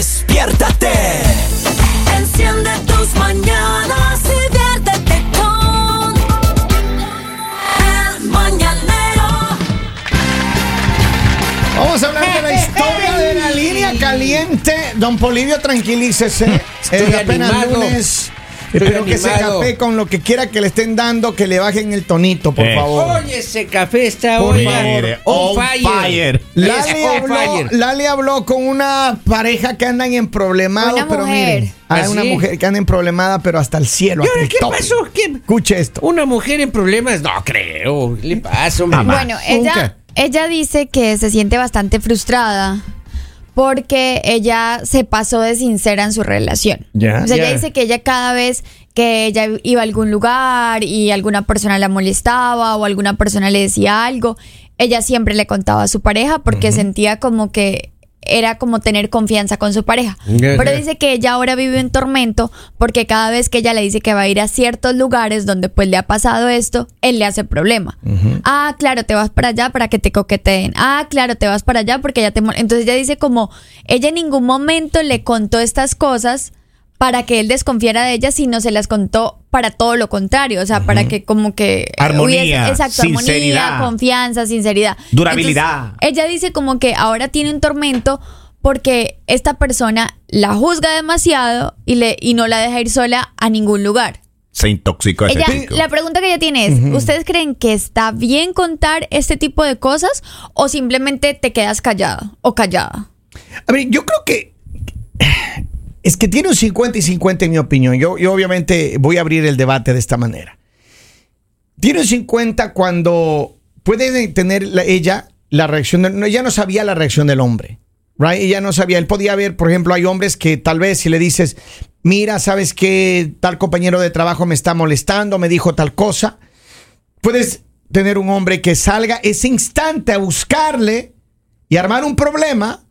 Despiértate. Enciende tus mañanas y viértete con El Mañanero. Vamos a hablar de la historia de la línea caliente. Don Polivio, tranquilícese. Estoy Es apenas animado. lunes. Estoy Espero que ese café con lo que quiera que le estén dando, que le bajen el tonito, por Eh. favor. Oye, ese café está Por hoy favor, on, on fire. fire. Lali on habló, fire. Lali habló con una pareja que andan en problemado, Una pero mujer. miren, hay ¿Ah, una mujer que anda en problemada, pero hasta el cielo. ¿Y ahora qué tope. pasó? ¿Qué? Escuche esto. Una mujer en problemas. No creo. ¿Qué le pasa, hombre? Bueno, ella, ella dice que se siente bastante frustrada porque ella se pasó de sincera en su relación. O sea, ella dice que ella cada vez que ella iba a algún lugar y alguna persona la molestaba o alguna persona le decía algo, ella siempre le contaba a su pareja porque sentía como que era como tener confianza con su pareja. Pero dice que ella ahora vive en tormento porque cada vez que ella le dice que va a ir a ciertos lugares donde pues le ha pasado esto, él le hace problema. Ah, claro, te vas para allá para que te coqueteen. Ah, claro, te vas para allá porque ya te... mol-". Entonces ella dice como, ella en ningún momento le contó estas cosas para que él desconfiara de ella, sino se las contó para todo lo contrario, o sea, para que como que Armonía, hubiese- exacto, sinceridad. armonía, confianza, sinceridad, Durabilidad. Entonces, ella dice como que ahora tiene un tormento porque esta persona la juzga demasiado y le y no la deja ir sola a ningún lugar. Se intoxicó ese Ella, la pregunta que ella tiene es, ¿ustedes creen que está bien contar este tipo de cosas o simplemente te quedas callado o callada? A ver, yo creo que es que tiene un 50 y 50 en mi opinión. Yo, yo obviamente voy a abrir el debate de esta manera. Tiene un 50 cuando puede tener la- ella la reacción, de- no, ella no sabía la reacción del hombre. Right? Ella no sabía, él podía ver, por ejemplo, hay hombres que tal vez si le dices, mira, sabes que tal compañero de trabajo me está molestando, me dijo tal cosa, puedes tener un hombre que salga ese instante a buscarle y armar un problema.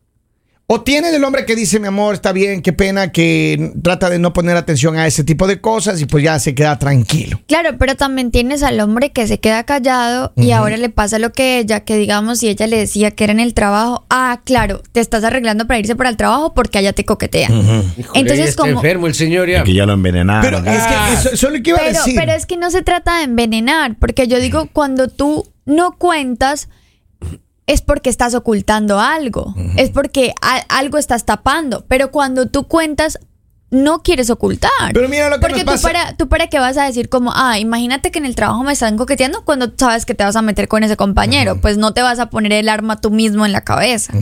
O tienes el hombre que dice, mi amor, está bien, qué pena, que trata de no poner atención a ese tipo de cosas y pues ya se queda tranquilo. Claro, pero también tienes al hombre que se queda callado y ahora le pasa lo que ella, que digamos, si ella le decía que era en el trabajo, ah, claro, te estás arreglando para irse para el trabajo porque allá te coquetean. Híjole, Entonces, ya está como... enfermo el señor ya. Que ya lo envenenaron. Pero es que eso, eso es lo que iba a Pero, decir. pero es que no se trata de envenenar, porque yo digo, cuando tú no cuentas, es porque estás ocultando algo, es porque algo estás tapando, pero cuando tú cuentas, no quieres ocultar. Pero mira lo que porque nos tú pasa. para, tú para qué vas a decir como, ah, imagínate que en el trabajo me están coqueteando cuando sabes que te vas a meter con ese compañero, pues no te vas a poner el arma tú mismo en la cabeza.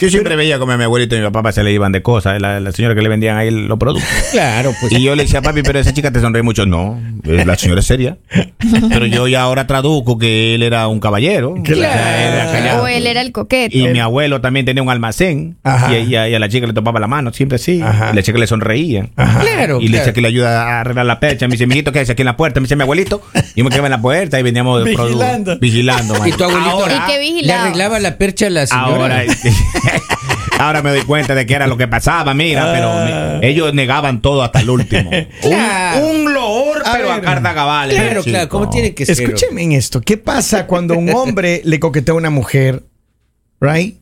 Yo siempre veía como a mi abuelito y mi papá se le iban de cosas, la, la señora que le vendían ahí los productos. Claro, pues. Y yo le decía, papi, pero esa chica te sonríe mucho. No, eh, la señora es seria. Pero yo ya ahora traduzco que él era un caballero. O sea, era callado. O él era el coqueto. Y mi abuelo también tenía un almacén. Ajá. Y, y a, y a la chica le topaba la mano, siempre. Y la chica le sonreía. Claro, Y le decía que le ayuda a arreglar la percha. Me dice, mijito, ¿qué hace aquí en la puerta? Me dice, mi abuelito. Y me quedaba en la puerta y veníamos produ- Vigilando. vigilando. man. Y tu abuelito Ahora, ¿Y qué le arreglaba la percha a la señora. Ahora, ahora me doy cuenta de que era lo que pasaba, mira, pero me- ellos negaban todo hasta el último. Claro. Un, un loor, A pero a carta cabal. Claro, chico. claro, ¿cómo tiene que ser? Escúcheme en esto. ¿Qué pasa cuando un hombre le coquetea a una mujer? Right?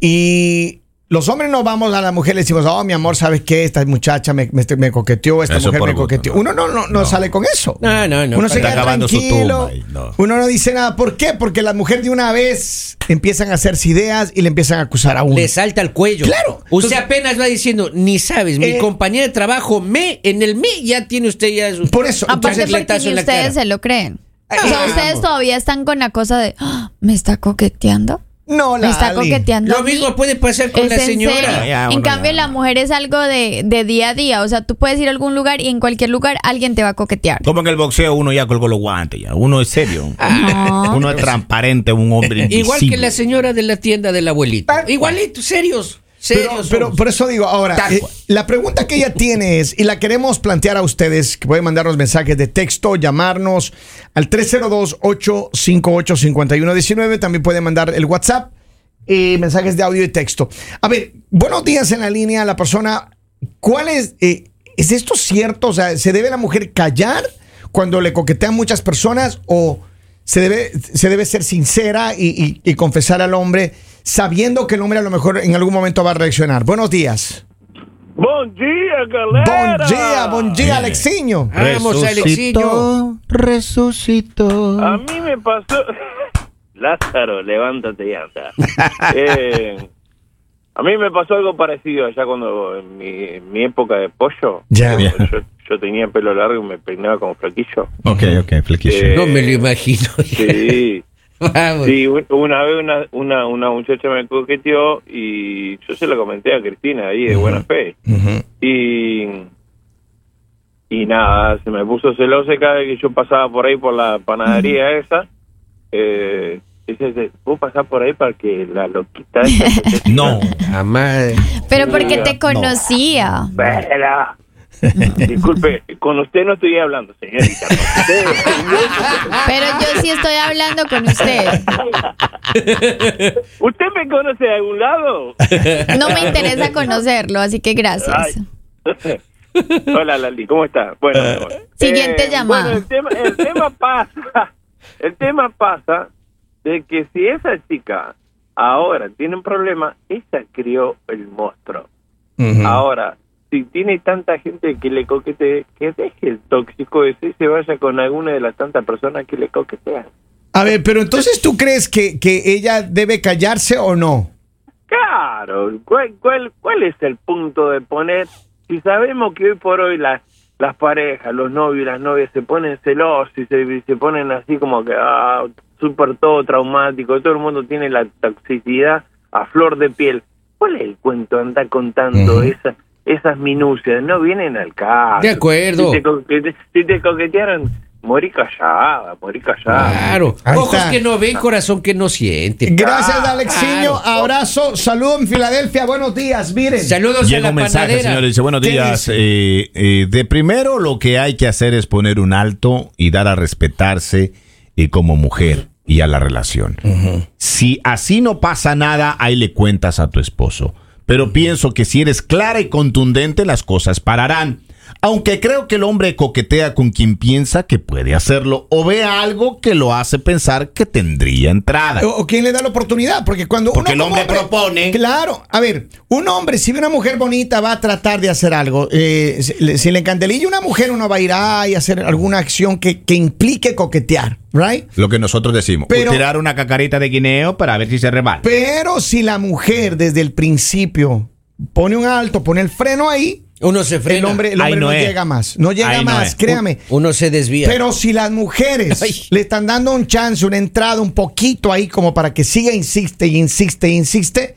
Y los hombres no vamos a la mujer y le decimos, oh, mi amor, ¿sabes qué? Esta muchacha me, me, me coqueteó, esta Eso mujer me gusto, coqueteó. no. Uno no, no, no, sale con eso. No, no, no. Uno se Está queda tranquilo. tumba. Uno no dice nada. ¿Por qué? Porque la mujer de una vez empiezan a hacerse ideas y le empiezan a acusar a uno. Le salta al cuello. Claro. Usted Entonces- apenas va diciendo, ni sabes, mi Eh, compañera de trabajo, me, en el me, ya tiene usted ya su. Por eso. Aparte entonces, porque letazo ni ustedes cara. se lo creen. O sea, ustedes todavía están con la cosa de, "Ah, ¿me está coqueteando? No, Me está coqueteando. Lo a mí". mismo puede pasar con ¿Es la señora. Ya, en cambio, ya. la mujer es algo de, de día a día. O sea, tú puedes ir a algún lugar y en cualquier lugar alguien te va a coquetear. Como en el boxeo uno ya colgó los guantes ya. Uno es serio. No. Uno es transparente, un hombre invisible. Igual que la señora de la tienda del abuelito. Igualito, serios. Pero, Serios. pero somos. por eso digo, ahora, eh, la pregunta que ella tiene es, y la queremos plantear a ustedes, que pueden mandarnos mensajes de texto, llamarnos al 302-858-5119, también pueden mandar el WhatsApp, eh, mensajes de audio y texto. A ver, buenos días en la línea, la persona, ¿cuál es, eh, es esto cierto? O sea, ¿se debe la mujer callar cuando le coquetean muchas personas o se debe, se debe ser sincera y, y- y confesar al hombre sabiendo que el hombre a lo mejor en algún momento va a reaccionar? Buenos días. Bom dia, galera! Bom dia, bom dia, Alexiño. Vamos, Alexiño. resucitó. A mí me pasó... Lázaro, levántate y anda. Eh, a mí me pasó algo parecido allá cuando en mi, en mi época de pollo. Ya. yo, yo tenía pelo largo y me peinaba como flaquillo. Ok, ok, flequillo. Eh, No me lo imagino. Sí. Vamos. Sí, un- una vez una, una, una muchacha me coqueteó y yo se lo comenté a Cristina ahí de buena fe. Y, y nada, se me puso celosa cada vez que yo pasaba por ahí por la panadería esa. Eh, dice, vos pasás por ahí para que la loquita esa No. Jamás. Pero porque te conocía. Vela. Disculpe, con usted no estoy hablando, señorita. Pero yo sí estoy hablando con usted. ¿Usted me conoce de algún lado? No me interesa conocerlo, así que gracias. Ay. Hola Lali, ¿cómo está? Bueno. Siguiente llamada. Bueno, el tema, el tema pasa, el tema pasa de que si esa chica ahora tiene un problema, ella crió el monstruo. Ahora, si tiene tanta gente que le coquetee, que deje el tóxico ese y se vaya con alguna de las tantas personas que le coquetean. A ver, pero entonces tú crees que, que ella debe callarse o no? Claro, ¿cuál, cuál, ¿cuál es el punto de poner? Si sabemos que hoy por hoy las, las parejas, los novios y las novias se ponen celosos y se, se ponen así como que, ah, súper todo traumático, todo el mundo tiene la toxicidad a flor de piel. ¿Cuál es el cuento? Anda contando esas esas minucias, no vienen al caso. De acuerdo. Si te, coquete- si te coquetearon, morí callada, morí callada. Claro. Ahí Ojos está. que no ven, corazón que no siente. Gracias, Alexiño. claro. Abrazo, saludo en Filadelfia. Buenos días, miren. Saludos a Llega la un mensaje, panadera. señor. Dice, buenos ¿Qué días. eh, eh, de primero, lo que hay que hacer es poner un alto y dar a respetarse eh, como mujer y a la relación. Si así no pasa nada, ahí le cuentas a tu esposo. Pero pienso que si eres clara y contundente, las cosas pararán. Aunque creo que el hombre coquetea con quien piensa que puede hacerlo o ve algo que lo hace pensar que tendría entrada. O, o quién le da la oportunidad, porque cuando Porque uno el hombre propone. Claro, a ver, un hombre, si ve una mujer bonita, va a tratar de hacer algo. Eh, si, le- si le encandelilla una mujer, uno va a ir a y hacer alguna acción que, que implique coquetear, ¿right? Lo que nosotros decimos. Pero- tirar una cacarita de guineo para ver si se rebala. Pero si la mujer desde el principio pone un alto, pone el freno ahí, Uno se frena. el hombre, el no llega más. No llega no más, es. créame. Uno se desvía. Pero si las mujeres Ay. le están dando un chance, una entrada, un poquito ahí como para que siga, insiste y insiste y insiste,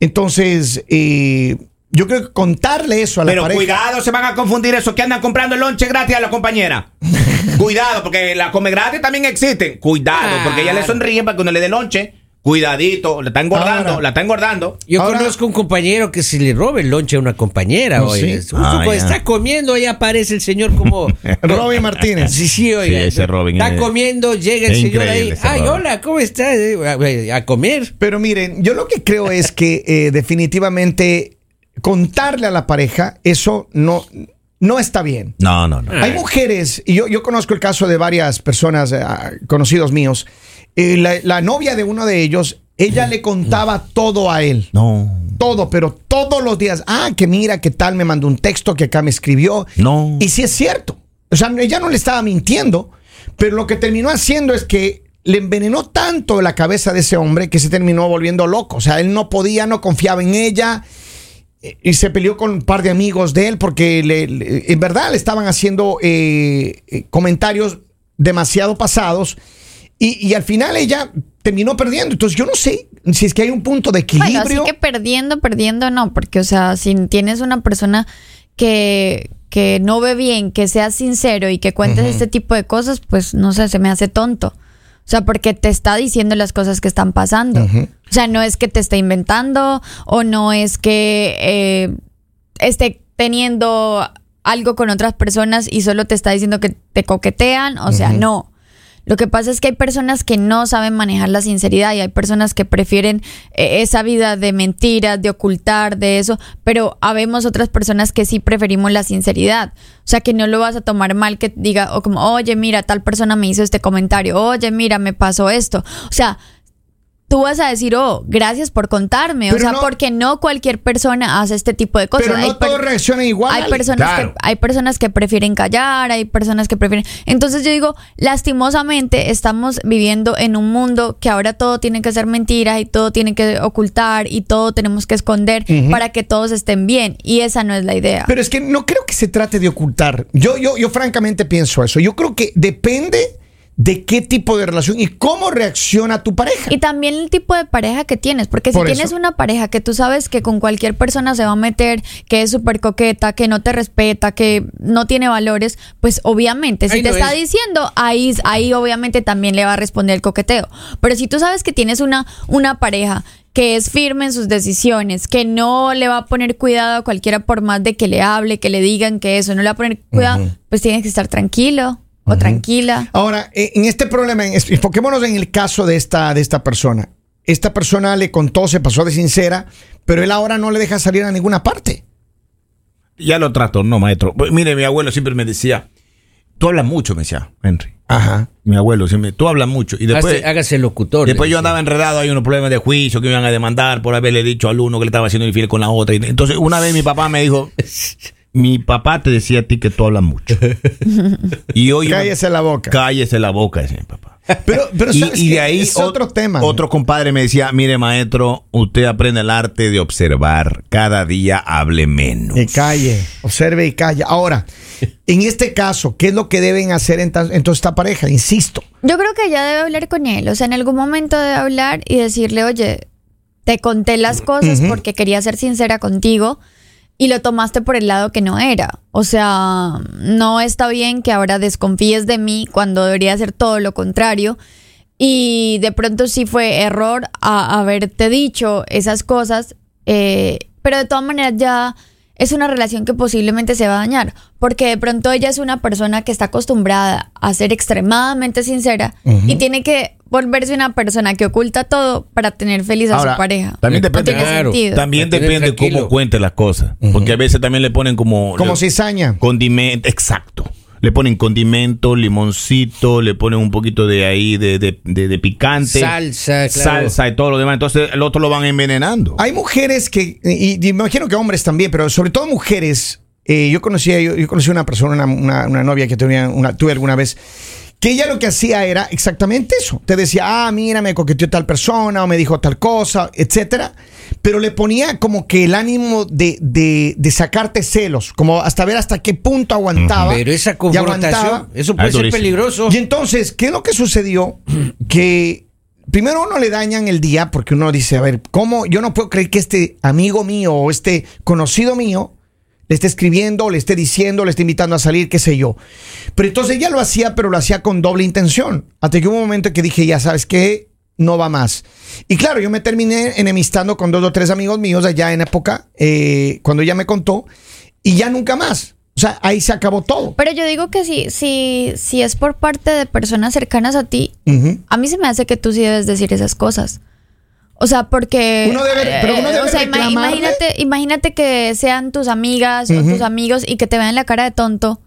entonces eh, yo creo que contarle eso a la Pero pareja. cuidado, se van a confundir eso que andan comprando el lonche gratis a la compañera. cuidado, porque la come gratis también existen. Cuidado, porque ella le sonríe para que uno le dé lonche. Cuidadito, la está engordando, Ahora. la está engordando. Yo Ahora- conozco un compañero que se le roba el lonche a una compañera. ¿Oh, oye. sí? Justo Ah, cuando ya. está comiendo, ahí aparece el señor como. Robin Martínez. Sí, sí, oiga. Sí, ese Robin Está es- comiendo, llega el señor ahí. Ay, Robin. hola, ¿cómo estás? Eh, A, a comer. Pero miren, yo lo que creo es que eh, definitivamente contarle a la pareja eso no, no está bien. No, no, no. Hay mujeres, y yo, yo conozco el caso de varias personas, eh, conocidos míos, eh, la, la novia de uno de ellos, ella le contaba todo a él. No. Todo, pero todos los días. Ah, que mira, que tal, me mandó un texto, que acá me escribió. No. Y sí es cierto. O sea, ella no le estaba mintiendo, pero lo que terminó haciendo es que le envenenó tanto la cabeza de ese hombre que se terminó volviendo loco. O sea, él no podía, no confiaba en ella eh, y se peleó con un par de amigos de él porque le- le- en verdad le estaban haciendo eh, comentarios demasiado pasados y, y al final ella terminó perdiendo. Entonces yo no sé si es que hay un punto de Bueno, equilibrio. así que perdiendo, perdiendo no, porque o sea, si tienes una persona que, que no ve bien, que sea sincero y que cuentes este tipo de cosas, pues no sé, se me hace tonto. O sea, porque te está diciendo las cosas que están pasando. O sea, no es que te esté inventando o no es que eh, esté teniendo algo con otras personas y solo te está diciendo que te coquetean. O sea, no. Lo que pasa es que hay personas que no saben manejar la sinceridad y hay personas que prefieren eh, esa vida de mentiras, de ocultar, de eso, pero habemos otras personas que sí preferimos la sinceridad. O sea, que no lo vas a tomar mal que diga, o como, oye, mira, tal persona me hizo este comentario, oye, mira, me pasó esto. O sea, tú vas a decir, oh, gracias por contarme. o sea, no- porque no cualquier persona hace este tipo de cosas. Pero no Hay todos reaccionan igual. Hay personas, Claro. que, hay personas que prefieren callar, hay personas que prefieren. Entonces yo digo, lastimosamente estamos viviendo en un mundo que ahora todo tiene que ser mentira y todo tiene que ocultar y todo tenemos que esconder para que todos estén bien. Y esa no es la idea. Pero es que no creo que se trate de ocultar. Yo, yo, yo francamente pienso eso. Yo creo que depende de qué tipo de relación y cómo reacciona tu pareja. Y también el tipo de pareja que tienes, porque si Por tienes eso. una pareja que tú sabes que con cualquier persona se va a meter, que es súper coqueta, que no te respeta, que no tiene valores, pues obviamente, si Ahí te no está es. diciendo, ahí, ahí obviamente también le va a responder el coqueteo. Pero si tú sabes que tienes una, una pareja que es firme en sus decisiones, que no le va a poner cuidado a cualquiera por más de que le hable, que le digan que eso, no le va a poner cuidado, pues tienes que estar tranquilo o tranquila. Ahora, eh, en este problema, en- enfoquémonos en el caso de esta, de esta persona. Esta persona le contó, se pasó de sincera, pero él ahora no le deja salir a ninguna parte. Ya lo trato, no, maestro. Pues, mire, mi abuelo siempre me decía, tú hablas mucho, me decía, Henry. Ajá. Mi abuelo siempre, tú hablas mucho. Y después, Hágase, hágase locutor. después yo andaba enredado, hay unos problemas de juicio que me iban a demandar por haberle dicho al uno que le estaba haciendo infiel con la otra. Y Entonces, una vez mi papá me dijo, mi papá te decía a ti que tú hablas mucho. y hoy Cállese la boca. Cállese la boca, decía mi papá. Pero, pero y, ¿sabes y de ahí es otro tema. Otro compadre me decía, mire maestro, usted aprende el arte de observar, cada día hable menos. Y calle, observe y calla. Ahora, en este caso, ¿qué es lo que deben hacer en, ta- en toda esta pareja? Insisto. Yo creo que ella debe hablar con él, o sea, en algún momento debe hablar y decirle, oye, te conté las cosas porque quería ser sincera contigo y lo tomaste por el lado que no era. O sea, no está bien que ahora desconfíes de mí cuando debería ser todo lo contrario. Y de pronto sí fue error a haberte dicho esas cosas, eh, pero de todas maneras ya es una relación que posiblemente se va a dañar, porque de pronto ella es una persona que está acostumbrada a ser extremadamente sincera y tiene que volverse una persona que oculta todo para tener feliz a Ahora, su pareja. también No depende- tiene Claro. sentido. También depende tranquilo. cómo cuente las cosas. Porque a veces también le ponen como... Como le- cizaña. Condimento, exacto. Le ponen condimento, limoncito, le ponen un poquito de ahí de, de, de- de picante. Salsa, claro. Salsa y todo lo demás. Entonces el otro lo van envenenando. Hay mujeres que, y, y me imagino que hombres también, pero sobre todo mujeres. eh, yo conocía, yo, yo conocí una persona, una, una- una novia que tenía una, tuve alguna vez, que ella lo que hacía era exactamente eso. Te decía, ah, mira, me coqueteó tal persona, o me dijo tal cosa, etcétera. Pero le ponía como que el ánimo de, de, de sacarte celos, como hasta ver hasta qué punto aguantaba. Pero esa confrontación, eso Ah, puede es ser durísimo. peligroso. Y entonces, ¿qué es lo que sucedió? Que primero uno le dañan el día porque uno dice, a ver, ¿cómo? Yo no puedo creer que este amigo mío o este conocido mío le esté escribiendo, le esté diciendo, le esté invitando a salir, qué sé yo. Pero entonces ella lo hacía, pero lo hacía con doble intención. Hasta que hubo un momento que dije, ya sabes qué, no va más. Y claro, yo me terminé enemistando con dos o tres amigos míos allá en época, eh, cuando ella me contó, y ya nunca más. O sea, ahí se acabó todo. Pero yo digo que si, si, si es por parte de personas cercanas a ti, a mí se me hace que tú sí debes decir esas cosas. O sea, porque... Uno debe- pero uno eh, debe o sea, reclamarle. imagínate, imagínate que sean tus amigas o tus amigos y que te vean la cara de tonto.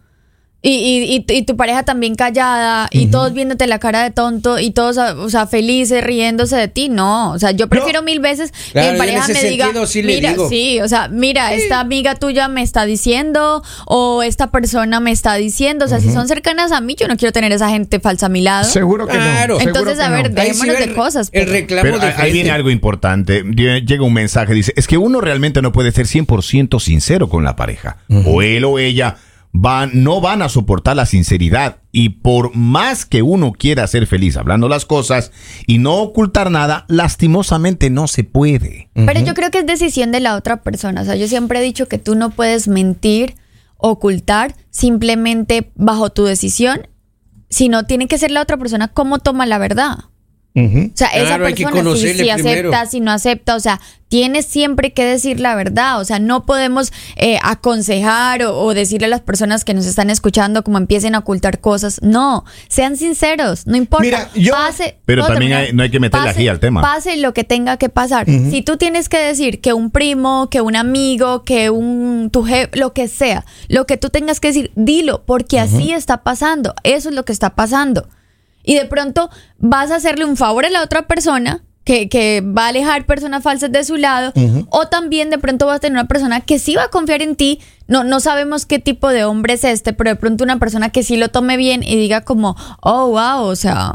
Y, y, y, y tu pareja también callada y todos viéndote la cara de tonto y todos, o sea, felices, riéndose de ti. No, o sea, yo prefiero mil veces Claro, que mi pareja me diga, sí mira, digo. sí, o sea, mira, esta amiga tuya me está diciendo o esta persona me está diciendo. O sea, si son cercanas a mí, yo no quiero tener esa gente falsa a mi lado. Seguro que Claro. no. Entonces, que a ver, no. Sí de cosas. El pero- reclamo Pero de ahí- viene algo importante. Llega un mensaje, dice, es que uno realmente no puede ser 100% sincero con la pareja. O él o ella van, no van a soportar la sinceridad. Y por más que uno quiera ser feliz hablando las cosas y no ocultar nada, lastimosamente no se puede. Pero yo creo que es decisión de la otra persona. O sea, yo siempre he dicho que tú no puedes mentir, ocultar, simplemente bajo tu decisión, sino tiene que ser la otra persona cómo toma la verdad. O sea, esa Claro, que persona si, acepta, si no acepta, o sea, tienes siempre que decir la verdad, o sea, no podemos eh, aconsejar o, o decirle a las personas que nos están escuchando como empiecen a ocultar cosas, no, sean sinceros, no importa, Mira, yo- pase, Pero ¿puedo también terminar? hay- no hay que meterle Pase- ají al tema. Pase lo que tenga que pasar. Si tú tienes que decir que un primo, que un amigo, que un tu jefe, lo que sea, lo que tú tengas que decir, dilo, porque así está pasando, eso es lo que está pasando. Y de pronto vas a hacerle un favor a la otra persona que, que va a alejar personas falsas de su lado, o también de pronto vas a tener una persona que sí va a confiar en ti. No, no sabemos qué tipo de hombre es este, pero de pronto una persona que sí lo tome bien y diga como, oh, wow, o sea,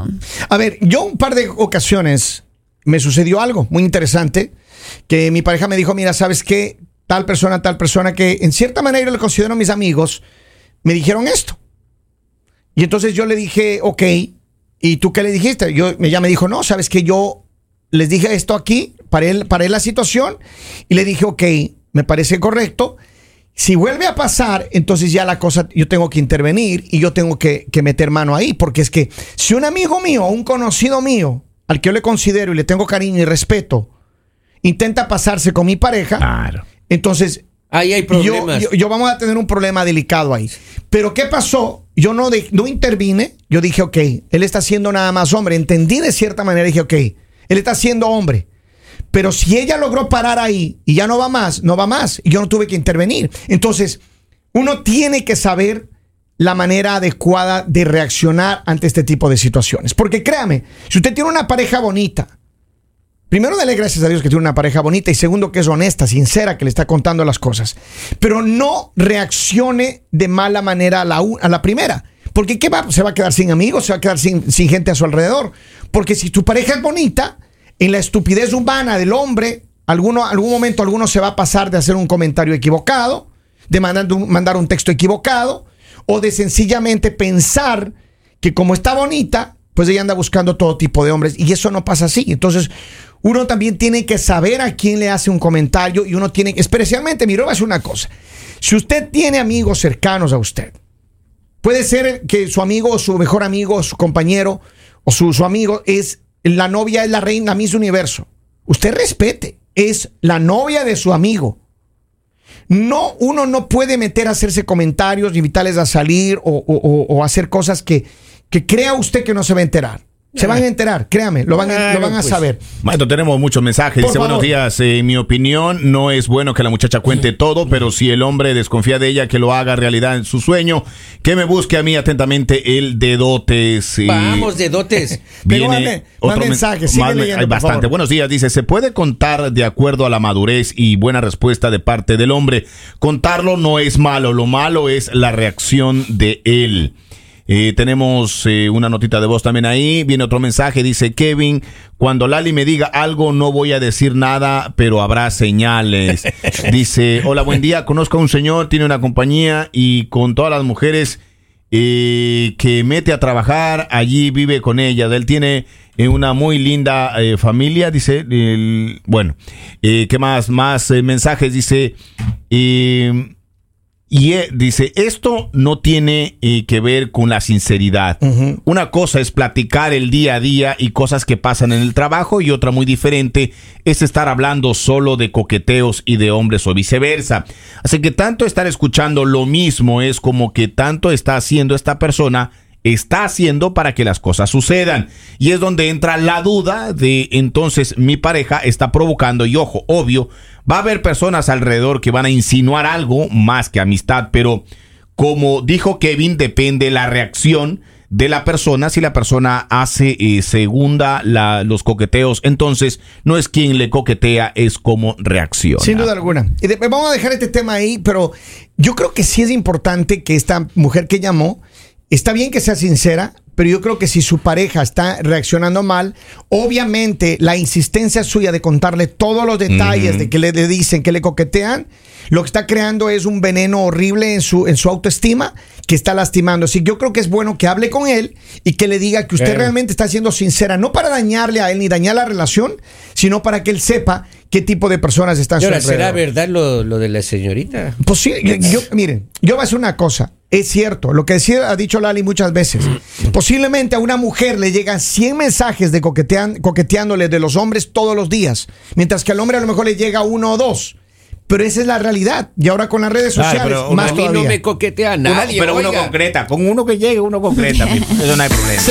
A ver, yo un par de ocasiones me sucedió algo muy interesante que mi pareja me dijo, mira, ¿sabes qué? Tal persona, tal persona que en cierta manera le considero mis amigos, me dijeron esto. Y entonces yo le dije, ok, ¿y tú qué le dijiste? Yo, ella me dijo, no, ¿sabes que Yo les dije esto aquí, paré, paré la situación y le dije, ok, me parece correcto. Si vuelve a pasar, entonces ya la cosa, yo tengo que intervenir y yo tengo que, que meter mano ahí, porque es que si un amigo mío un conocido mío, al que yo le considero y le tengo cariño y respeto, intenta pasarse con mi pareja, Claro. entonces Ahí hay yo, problemas. yo- yo vamos a tener un problema delicado ahí. Pero ¿qué pasó? Yo no, de- no intervine. Yo dije, ok, él está siendo nada más hombre. Entendí de cierta manera. Dije, ok, él está siendo hombre. Pero si ella logró parar ahí y ya no va más, no va más. Y yo no tuve que intervenir. Entonces, uno tiene que saber la manera adecuada de reaccionar ante este tipo de situaciones. Porque créame, si usted tiene una pareja bonita, Primero, dale gracias a Dios que tiene una pareja bonita y segundo, que es honesta, sincera, que le está contando las cosas. Pero no reaccione de mala manera a la, a la primera. Porque ¿qué va? Se va a quedar sin amigos, se va a quedar sin, sin gente a su alrededor. Porque si tu pareja es bonita, en la estupidez humana del hombre, alguno, algún momento alguno se va a pasar de hacer un comentario equivocado, de mandar un texto equivocado, o de sencillamente pensar que como está bonita, pues ella anda buscando todo tipo de hombres y eso no pasa así. Entonces, uno también tiene que saber a quién le hace un comentario y uno tiene, especialmente, a decir una cosa. Si usted tiene amigos cercanos a usted, puede ser que su amigo su mejor amigo su compañero o su, amigo es la novia es la reina Miss Universo. Usted respete, es la novia de su amigo. No, uno no puede meter a hacerse comentarios, invitarles a salir o- o hacer cosas que, que crea usted que no se va a enterar. Se van a enterar, créame, lo van a, lo van a pues. saber. Maestro, tenemos muchos mensajes. Por Dice, buenos días. eh, en mi opinión, no es bueno que la muchacha cuente todo, pero si el hombre desconfía de ella, que lo haga realidad en su sueño, que me busque a mí atentamente el dedotes. eh, Vamos de dotes. Pero mande- más men- mensajes, sigue más men- leyendo, hay por bastante. favor. Buenos días, dice, ¿se puede contar de acuerdo a la madurez y buena respuesta de parte del hombre? Contarlo no es malo, lo malo es la reacción de él. Eh, tenemos eh, una notita de voz también ahí. Viene otro mensaje. Dice Kevin: Cuando Lali me diga algo, no voy a decir nada, pero habrá señales. Dice: Hola, buen día. Conozco a un señor, tiene una compañía y con todas las mujeres eh, que mete a trabajar, allí vive con ellas. Él tiene eh, una muy linda eh, familia, dice. el- bueno, eh, ¿qué más? Más mensajes, dice. Y eh, dice, esto no tiene eh, que ver con la sinceridad. Una cosa es platicar el día a día y cosas que pasan en el trabajo y otra muy diferente es estar hablando solo de coqueteos y de hombres o viceversa. Así que tanto estar escuchando lo mismo es como que tanto está haciendo esta persona está haciendo para que las cosas sucedan. Y es donde entra la duda de entonces mi pareja está provocando y ojo, obvio, va a haber personas alrededor que van a insinuar algo más que amistad, pero como dijo Kevin, depende la reacción de la persona. Si la persona hace eh, segunda los coqueteos, entonces no es quien le coquetea, es como reacciona. Sin duda alguna. Y de- vamos a dejar este tema ahí, pero yo creo que sí es importante que esta mujer que llamó, está bien que sea sincera, pero yo creo que si su pareja está reaccionando mal, obviamente la insistencia suya de contarle todos los detalles de que le, le dicen, que le coquetean, lo que está creando es un veneno horrible en su, en su autoestima que está lastimando. Así que yo creo que es bueno que hable con él y que le diga que usted Claro. realmente está siendo sincera, no para dañarle a él ni dañar la relación, sino para que él sepa qué tipo de personas están Y su ahora, ¿será alrededor. verdad lo, lo de la señorita? Pues sí, yo, miren, yo voy a decir una cosa. Es cierto, lo que ha dicho Lali muchas veces. Posiblemente a una mujer le llegan 100 mensajes de coquetean, coqueteándole de los hombres todos los días, mientras que al hombre a lo mejor le llega uno o dos. Pero esa es la realidad. Y ahora con las redes Claro, sociales, pero más a mí no todavía. me coquetea Uno- nadie. pero uno concreta, con uno que llegue, uno concreta. Eso no hay problema.